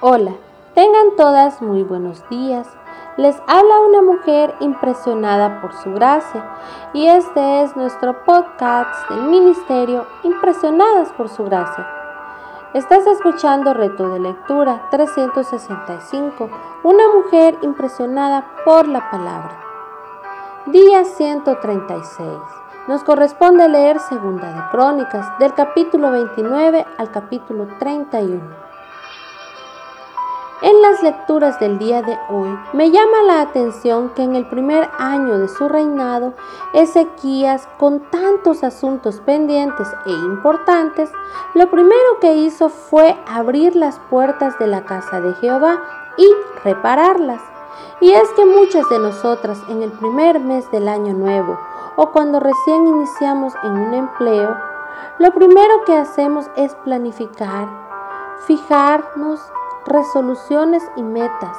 Hola, tengan todas muy buenos días. Les habla una mujer impresionada por su gracia y este es nuestro podcast del ministerio Impresionadas por su gracia. Estás escuchando Reto de Lectura 365, una mujer impresionada por la palabra. Día 136. Nos corresponde leer Segunda de Crónicas del capítulo 29 al capítulo 31. En las lecturas del día de hoy me llama la atención que en el primer año de su reinado, Ezequías, con tantos asuntos pendientes e importantes, lo primero que hizo fue abrir las puertas de la casa de Jehová y repararlas. Y es que muchas de nosotras en el primer mes del año nuevo o cuando recién iniciamos en un empleo, lo primero que hacemos es planificar, fijarnos resoluciones y metas,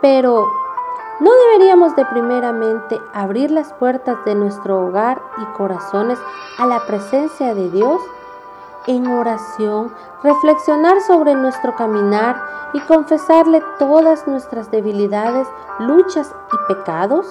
pero ¿no deberíamos de primeramente abrir las puertas de nuestro hogar y corazones a la presencia de Dios? En oración, reflexionar sobre nuestro caminar y confesarle todas nuestras debilidades, luchas y pecados?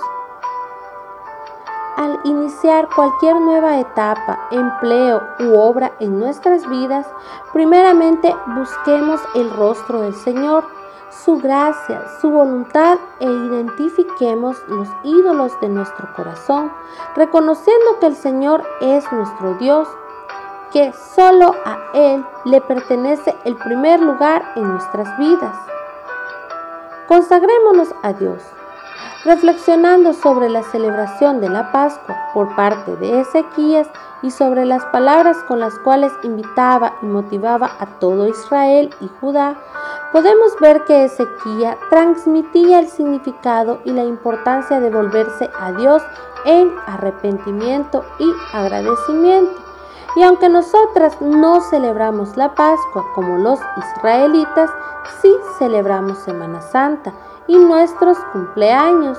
Al iniciar cualquier nueva etapa, empleo u obra en nuestras vidas, primeramente busquemos el rostro del Señor, su gracia, su voluntad e identifiquemos los ídolos de nuestro corazón, reconociendo que el Señor es nuestro Dios, que solo a Él le pertenece el primer lugar en nuestras vidas. Consagrémonos a Dios reflexionando sobre la celebración de la Pascua por parte de Ezequías y sobre las palabras con las cuales invitaba y motivaba a todo Israel y Judá, podemos ver que Ezequías transmitía el significado y la importancia de volverse a Dios en arrepentimiento y agradecimiento. Y aunque nosotras no celebramos la Pascua como los israelitas, sí celebramos Semana Santa y nuestros cumpleaños,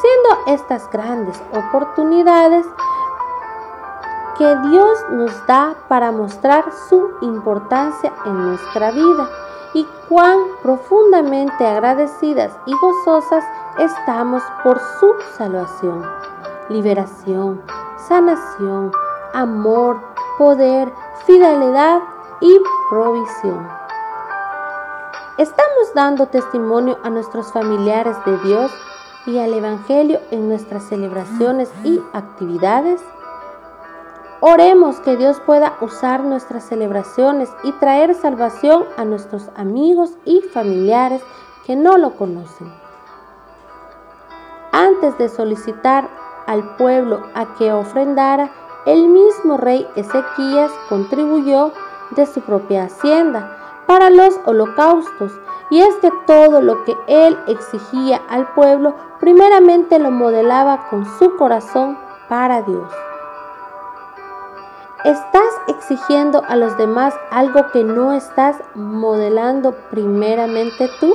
siendo estas grandes oportunidades que Dios nos da para mostrar su importancia en nuestra vida y cuán profundamente agradecidas y gozosas estamos por su salvación, liberación, sanación, amor, poder, fidelidad y provisión. ¿Estamos dando testimonio a nuestros familiares de Dios y al Evangelio en nuestras celebraciones y actividades? Oremos que Dios pueda usar nuestras celebraciones y traer salvación a nuestros amigos y familiares que no lo conocen. Antes de solicitar al pueblo a que ofrendara, el mismo rey Ezequías contribuyó de su propia hacienda para los holocaustos, y es que todo lo que él exigía al pueblo, primeramente lo modelaba con su corazón para Dios. ¿Estás exigiendo a los demás algo que no estás modelando primeramente tú?